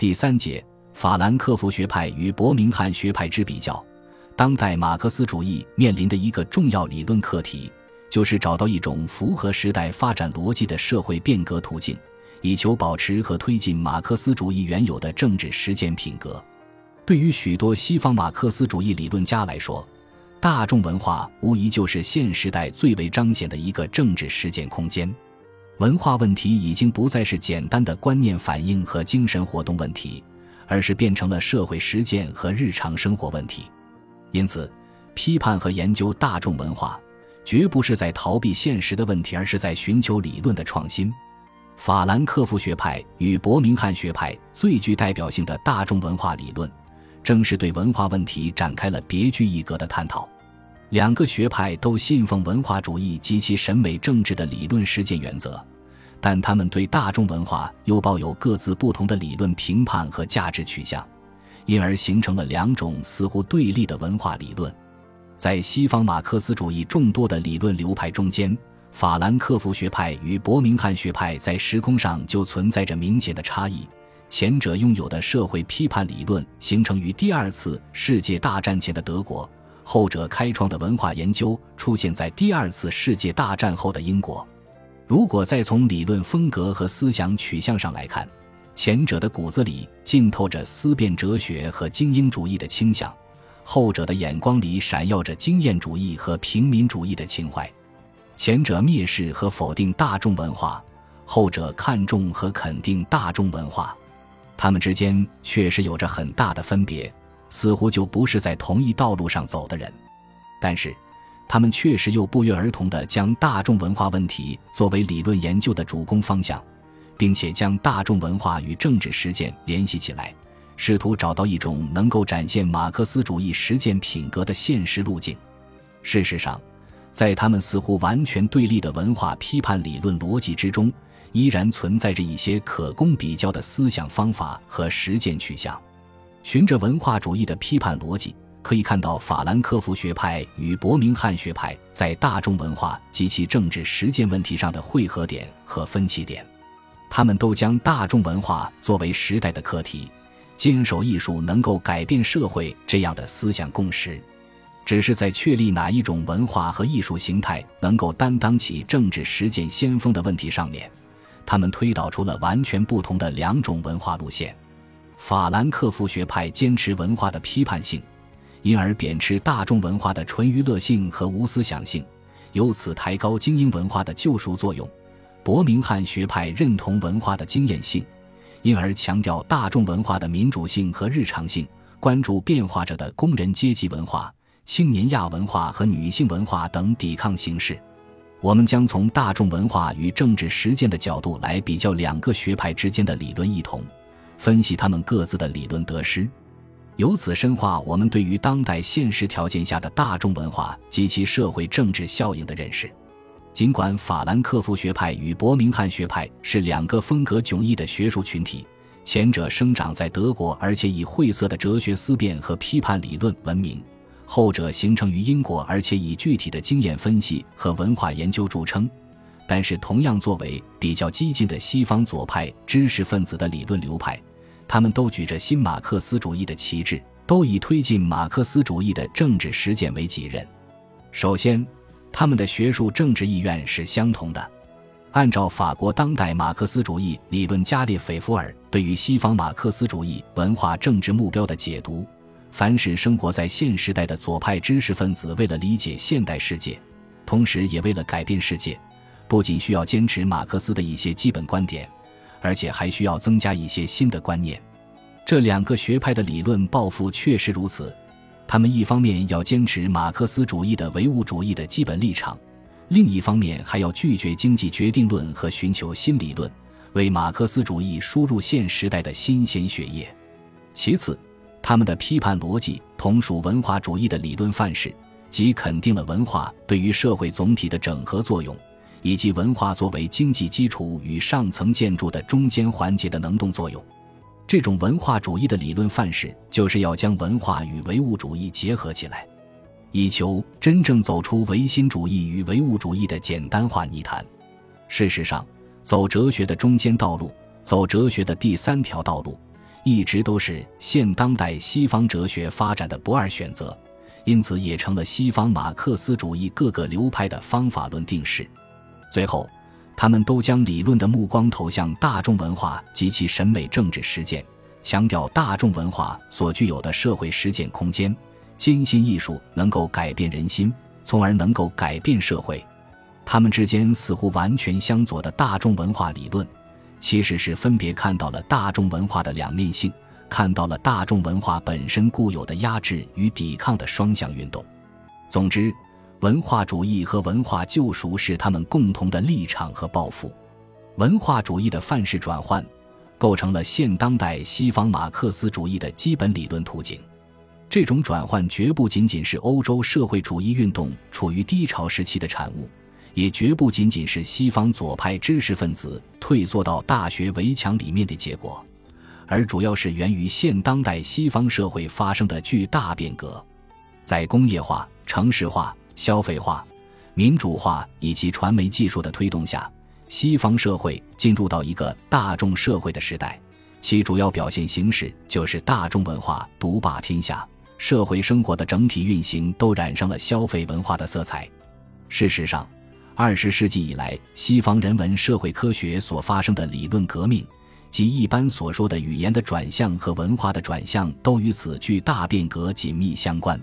第三节，法兰克福学派与伯明翰学派之比较。当代马克思主义面临的一个重要理论课题，就是找到一种符合时代发展逻辑的社会变革途径，以求保持和推进马克思主义原有的政治实践品格。对于许多西方马克思主义理论家来说，大众文化无疑就是现时代最为彰显的一个政治实践空间。文化问题已经不再是简单的观念反应和精神活动问题，而是变成了社会实践和日常生活问题。因此，批判和研究大众文化，绝不是在逃避现实的问题，而是在寻求理论的创新。法兰克福学派与伯明翰学派最具代表性的大众文化理论，正是对文化问题展开了别具一格的探讨。两个学派都信奉文化主义及其审美政治的理论实践原则，但他们对大众文化又抱有各自不同的理论评判和价值取向。因而形成了两种似乎对立的文化理论，在西方马克思主义众多的理论流派中间，法兰克福学派与伯明翰学派在时空上就存在着明显的差异。前者拥有的社会批判理论形成于第二次世界大战前的德国，后者开创的文化研究出现在第二次世界大战后的英国。如果再从理论风格和思想取向上来看，前者的骨子里浸透着思辨哲学和精英主义的倾向，后者的眼光里闪耀着经验主义和平民主义的情怀。前者蔑视和否定大众文化，后者看重和肯定大众文化。他们之间确实有着很大的分别，似乎就不是在同一道路上走的人。但是，他们确实又不约而同地将大众文化问题作为理论研究的主攻方向。并且将大众文化与政治实践联系起来，试图找到一种能够展现马克思主义实践品格的现实路径。事实上，在他们似乎完全对立的文化批判理论逻辑之中，依然存在着一些可供比较的思想方法和实践取向。循着文化主义的批判逻辑，可以看到法兰克福学派与伯明翰学派在大众文化及其政治实践问题上的汇合点和分歧点。他们都将大众文化作为时代的课题，坚守艺术能够改变社会这样的思想共识。只是在确立哪一种文化和艺术形态能够担当起政治实践先锋的问题上面，他们推导出了完全不同的两种文化路线。法兰克福学派坚持文化的批判性，因而贬斥大众文化的纯娱乐性和无思想性，由此抬高精英文化的救赎作用。伯明翰学派认同文化的经验性，因而强调大众文化的民主性和日常性，关注变化着的工人阶级文化、青年亚文化和女性文化等抵抗形式。我们将从大众文化与政治实践的角度来比较两个学派之间的理论异同，分析他们各自的理论得失，由此深化我们对于当代现实条件下的大众文化及其社会政治效应的认识。尽管法兰克福学派与伯明翰学派是两个风格迥异的学术群体，前者生长在德国，而且以晦涩的哲学思辨和批判理论闻名；后者形成于英国，而且以具体的经验分析和文化研究著称。但是，同样作为比较激进的西方左派知识分子的理论流派，他们都举着新马克思主义的旗帜，都以推进马克思主义的政治实践为己任。首先。他们的学术政治意愿是相同的。按照法国当代马克思主义理论家列斐福尔对于西方马克思主义文化政治目标的解读，凡是生活在现时代的左派知识分子，为了理解现代世界，同时也为了改变世界，不仅需要坚持马克思的一些基本观点，而且还需要增加一些新的观念。这两个学派的理论抱负确实如此。他们一方面要坚持马克思主义的唯物主义的基本立场，另一方面还要拒绝经济决定论和寻求新理论，为马克思主义输入现时代的新鲜血液。其次，他们的批判逻辑同属文化主义的理论范式，即肯定了文化对于社会总体的整合作用，以及文化作为经济基础与上层建筑的中间环节的能动作用。这种文化主义的理论范式，就是要将文化与唯物主义结合起来，以求真正走出唯心主义与唯物主义的简单化泥潭。事实上，走哲学的中间道路，走哲学的第三条道路，一直都是现当代西方哲学发展的不二选择，因此也成了西方马克思主义各个流派的方法论定式。最后，他们都将理论的目光投向大众文化及其审美政治实践，强调大众文化所具有的社会实践空间，坚信艺术能够改变人心，从而能够改变社会。他们之间似乎完全相左的大众文化理论。其实是分别看到了大众文化的两面性，看到了大众文化本身固有的压制与抵抗的双向运动。总之，文化主义和文化救赎是他们共同的立场和抱负。文化主义的范式转换，构成了现当代西方马克思主义的基本理论途径。这种转换绝不仅仅是欧洲社会主义运动处于低潮时期的产物。也绝不仅仅是西方左派知识分子退缩到大学围墙里面的结果，而主要是源于现当代西方社会发生的巨大变革。在工业化、城市化、消费化、民主化以及传媒技术的推动下，西方社会进入到一个大众社会的时代，其主要表现形式就是大众文化独霸天下，社会生活的整体运行都染上了消费文化的色彩。事实上，二十世纪以来，西方人文社会科学所发生的理论革命，及一般所说的语言的转向和文化的转向，都与此巨大变革紧密相关。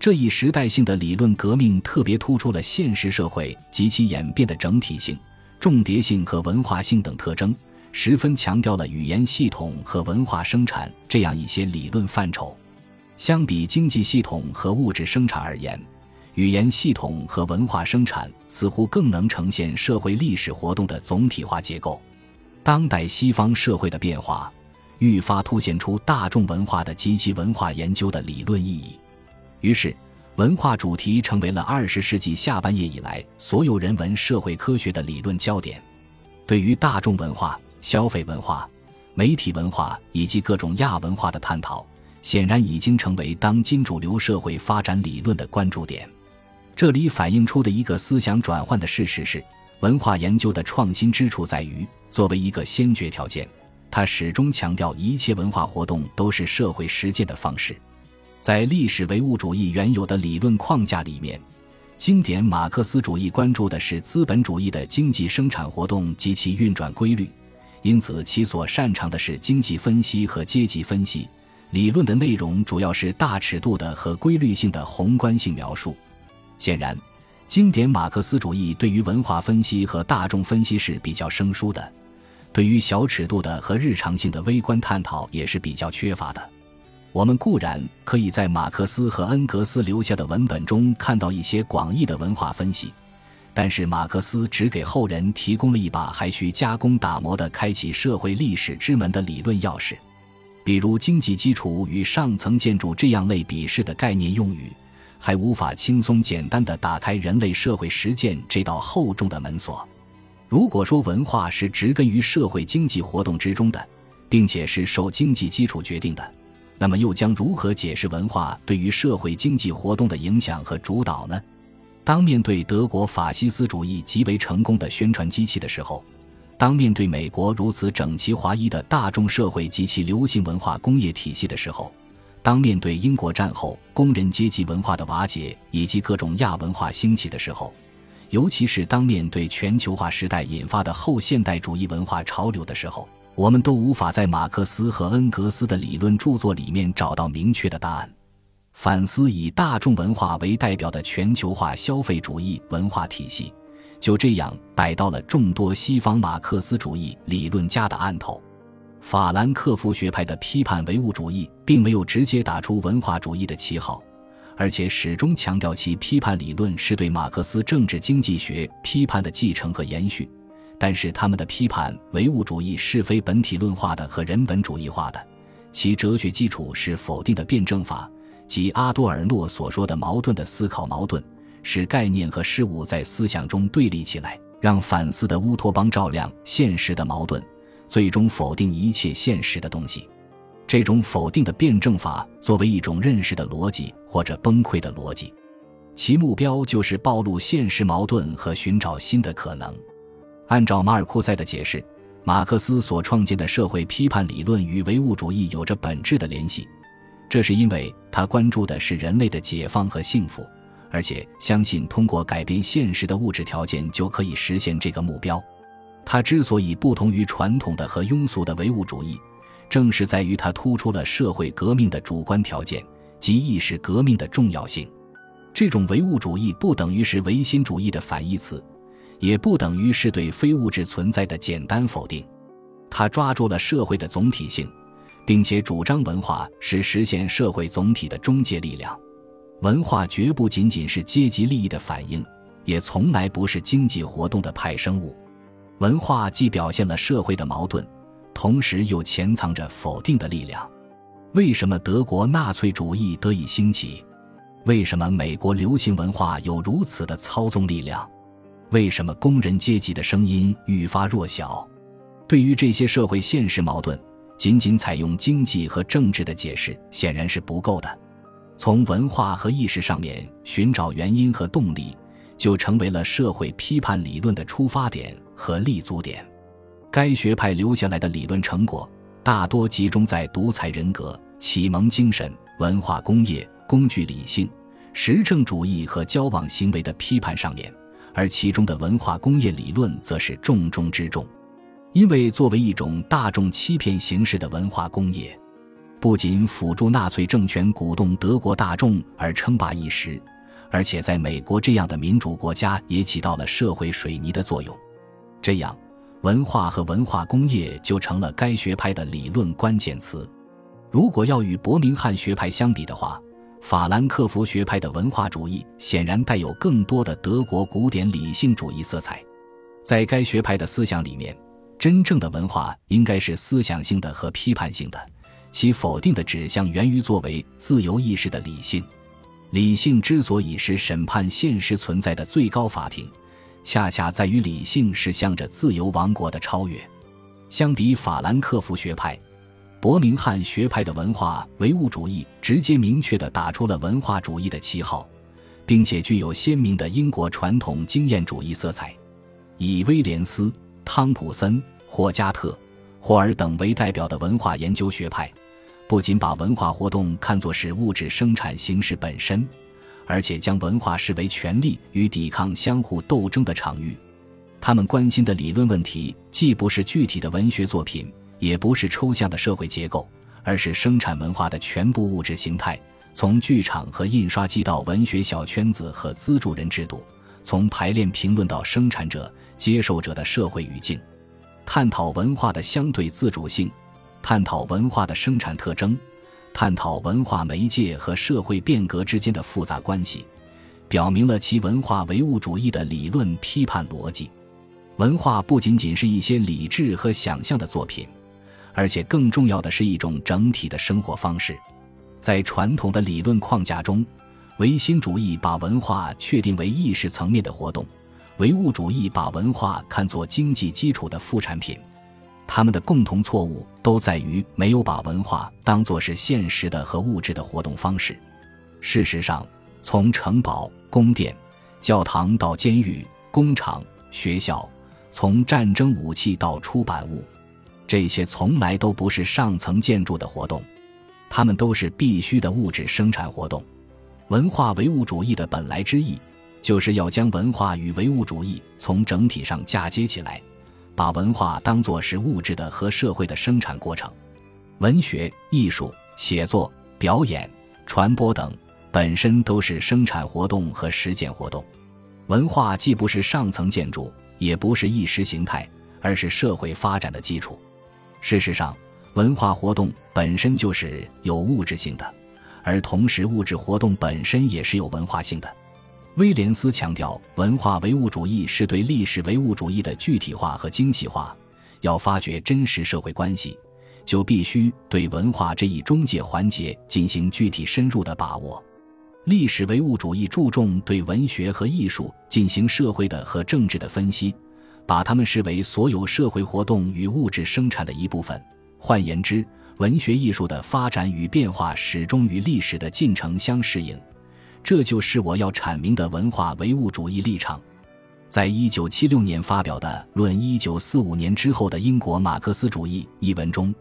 这一时代性的理论革命特别突出了现实社会及其演变的整体性、重叠性和文化性等特征，十分强调了语言系统和文化生产这样一些理论范畴。相比经济系统和物质生产而言，语言系统和文化生产似乎更能呈现社会历史活动的总体化结构。当代西方社会的变化，愈发凸显出大众文化的及其文化研究的理论意义。于是，文化主题成为了二十世纪下半叶以来所有人文社会科学的理论焦点。对于大众文化、消费文化、媒体文化以及各种亚文化的探讨，显然已经成为当今主流社会发展理论的关注点。这里反映出的一个思想转换的事实是，文化研究的创新之处在于，作为一个先决条件，它始终强调一切文化活动都是社会实践的方式。在历史唯物主义原有的理论框架里面，经典马克思主义关注的是资本主义的经济生产活动及其运转规律，因此其所擅长的是经济分析和阶级分析。理论的内容主要是大尺度的和规律性的宏观性描述。显然，经典马克思主义对于文化分析和大众分析是比较生疏的，对于小尺度的和日常性的微观探讨也是比较缺乏的。我们固然可以在马克思和恩格斯留下的文本中看到一些广义的文化分析，但是马克思只给后人提供了一把还需加工打磨的开启社会历史之门的理论钥匙，比如经济基础与上层建筑这样类比式的概念用语。还无法轻松简单地打开人类社会实践这道厚重的门锁。如果说文化是植根于社会经济活动之中的，并且是受经济基础决定的，那么又将如何解释文化对于社会经济活动的影响和主导呢？当面对德国法西斯主义极为成功的宣传机器的时候，当面对美国如此整齐划一的大众社会及其流行文化工业体系的时候，当面对英国战后工人阶级文化的瓦解以及各种亚文化兴起的时候，尤其是当面对全球化时代引发的后现代主义文化潮流的时候，我们都无法在马克思和恩格斯的理论著作里面找到明确的答案。反思以大众文化为代表的全球化消费主义文化体系，就这样摆到了众多西方马克思主义理论家的案头。法兰克福学派的批判唯物主义并没有直接打出文化主义的旗号，而且始终强调其批判理论是对马克思政治经济学批判的继承和延续。但是，他们的批判唯物主义是非本体论化的和人本主义化的，其哲学基础是否定的辩证法，即阿多尔诺所说的矛盾的思考矛盾，使概念和事物在思想中对立起来，让反思的乌托邦照亮现实的矛盾。最终否定一切现实的东西，这种否定的辩证法作为一种认识的逻辑或者崩溃的逻辑，其目标就是暴露现实矛盾和寻找新的可能。按照马尔库塞的解释，马克思所创建的社会批判理论与唯物主义有着本质的联系，这是因为他关注的是人类的解放和幸福，而且相信通过改变现实的物质条件就可以实现这个目标。他之所以不同于传统的和庸俗的唯物主义，正是在于他突出了社会革命的主观条件及意识革命的重要性。这种唯物主义不等于是唯心主义的反义词。也不等于是对非物质存在的简单否定，他抓住了社会的总体性，并且主张文化是实现社会总体的中介力量。文化绝不仅仅是阶级利益的反映，也从来不是经济活动的派生物。文化既表现了社会的矛盾，同时又潜藏着否定的力量。为什么德国纳粹主义得以兴起？为什么美国流行文化有如此的操纵力量？为什么工人阶级的声音愈发弱小？对于这些社会现实矛盾，仅仅采用经济和政治的解释显然是不够的。从文化和意识上面寻找原因和动力，就成为了社会批判理论的出发点和立足点。该学派留下来的理论成果，大多集中在独裁人格、启蒙精神、文化工业、工具理性、实证主义和交往行为的批判上面。而其中的文化工业理论则是重中之重，因为作为一种大众欺骗形式的文化工业，不仅辅助纳粹政权鼓动德国大众而称霸一时，而且在美国这样的民主国家也起到了社会水泥的作用。这样，文化和文化工业就成了该学派的理论关键词。如果要与伯明翰学派相比的话，法兰克福学派的文化主义显然带有更多的德国古典理性主义色彩，在该学派的思想里面，真正的文化应该是思想性的和批判性的，其否定的指向源于作为自由意识的理性。理性之所以是审判现实存在的最高法庭，恰恰在于理性是向着自由王国的超越。相比法兰克福学派。伯明翰学派的文化唯物主义直接明确地打出了文化主义的旗号，并且具有鲜明的英国传统经验主义色彩。以威廉斯、汤普森、霍加特、霍尔等为代表的文化研究学派，不仅把文化活动看作是物质生产形式本身，而且将文化视为权力与抵抗相互斗争的场域。他们关心的理论问题，既不是具体的文学作品。也不是抽象的社会结构，而是生产文化的全部物质形态，从剧场和印刷机到文学小圈子和资助人制度，从排练评论到生产者、接受者的社会语境，探讨文化的相对自主性，探讨文化的生产特征，探讨文化媒介和社会变革之间的复杂关系，表明了其文化唯物主义的理论批判逻辑。文化不仅仅是一些理智和想象的作品。而且更重要的是一种整体的生活方式，在传统的理论框架中，唯心主义把文化确定为意识层面的活动，唯物主义把文化看作经济基础的副产品。他们的共同错误都在于没有把文化当作是现实的和物质的活动方式。事实上，从城堡、宫殿、教堂到监狱、工厂、学校，从战争武器到出版物。这些从来都不是上层建筑的活动，它们都是必须的物质生产活动。文化唯物主义的本来之意，就是要将文化与唯物主义从整体上嫁接起来，把文化当作是物质的和社会的生产过程。文学、艺术、写作、表演、传播等本身都是生产活动和实践活动。文化既不是上层建筑，也不是意识形态，而是社会发展的基础。事实上，文化活动本身就是有物质性的，而同时物质活动本身也是有文化性的。威廉斯强调，文化唯物主义是对历史唯物主义的具体化和精细化。要发掘真实社会关系，就必须对文化这一中介环节进行具体深入的把握。历史唯物主义注重对文学和艺术进行社会的和政治的分析。把它们视为所有社会活动与物质生产的一部分。换言之，文学艺术的发展与变化始终与历史的进程相适应。这就是我要阐明的文化唯物主义立场。在一九七六年发表的《论一九四五年之后的英国马克思主义》一文中，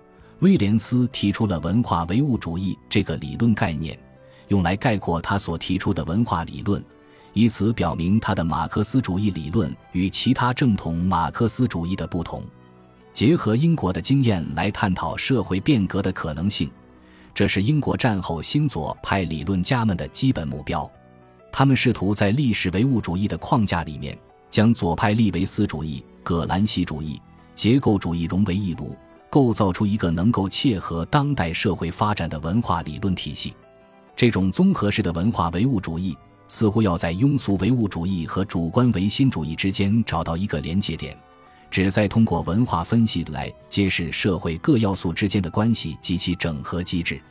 威廉斯提出了文化唯物主义这个理论概念，用来概括他所提出的文化理论，以此表明他的马克思主义理论与其他正统马克思主义的不同。结合英国的经验来探讨社会变革的可能性，这是英国战后新左派理论家们的基本目标。他们试图在历史唯物主义的框架里面。将左派利维斯主义、葛兰西主义、结构主义融为一炉，构造出一个能够切合当代社会发展的文化理论体系。这种综合式的文化唯物主义似乎要在庸俗唯物主义和主观唯心主义之间找到一个连接点，旨在通过文化分析来揭示社会各要素之间的关系及其整合机制。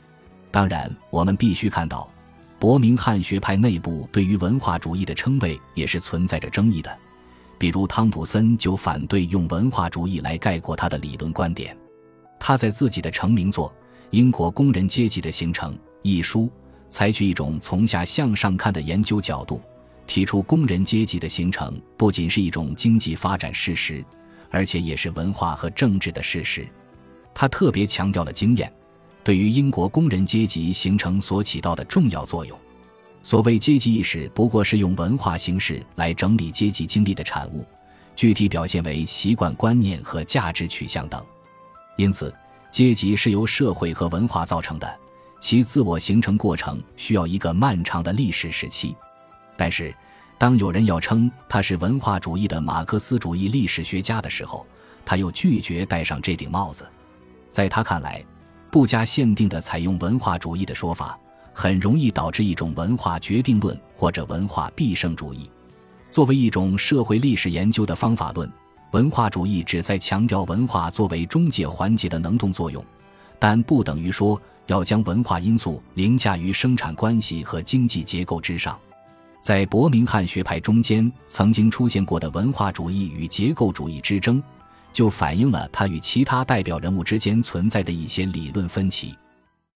当然，我们必须看到，伯明翰学派内部对于文化主义的称谓也是存在着争议的。比如，汤普森就反对用文化主义来概括他的理论观点。他在自己的成名作《英国工人阶级的形成》一书，采取一种从下向上看的研究角度，提出工人阶级的形成不仅是一种经济发展事实，而且也是文化和政治的事实。他特别强调了经验对于英国工人阶级形成所起到的重要作用。所谓阶级意识，不过是用文化形式来整理阶级经历的产物，具体表现为习惯、观念和价值取向等。因此，阶级是由社会和文化造成的，其自我形成过程需要一个漫长的历史时期。但是，当有人要称他是文化主义的马克思主义历史学家的时候，他又拒绝戴上这顶帽子。在他看来，不加限定的采用文化主义的说法。很容易导致一种文化决定论或者文化必胜主义。作为一种社会历史研究的方法论，文化主义旨在强调文化作为中介环节的能动作用，但不等于说要将文化因素凌驾于生产关系和经济结构之上。在伯明翰学派中间曾经出现过的文化主义与结构主义之争，就反映了他与其他代表人物之间存在的一些理论分歧。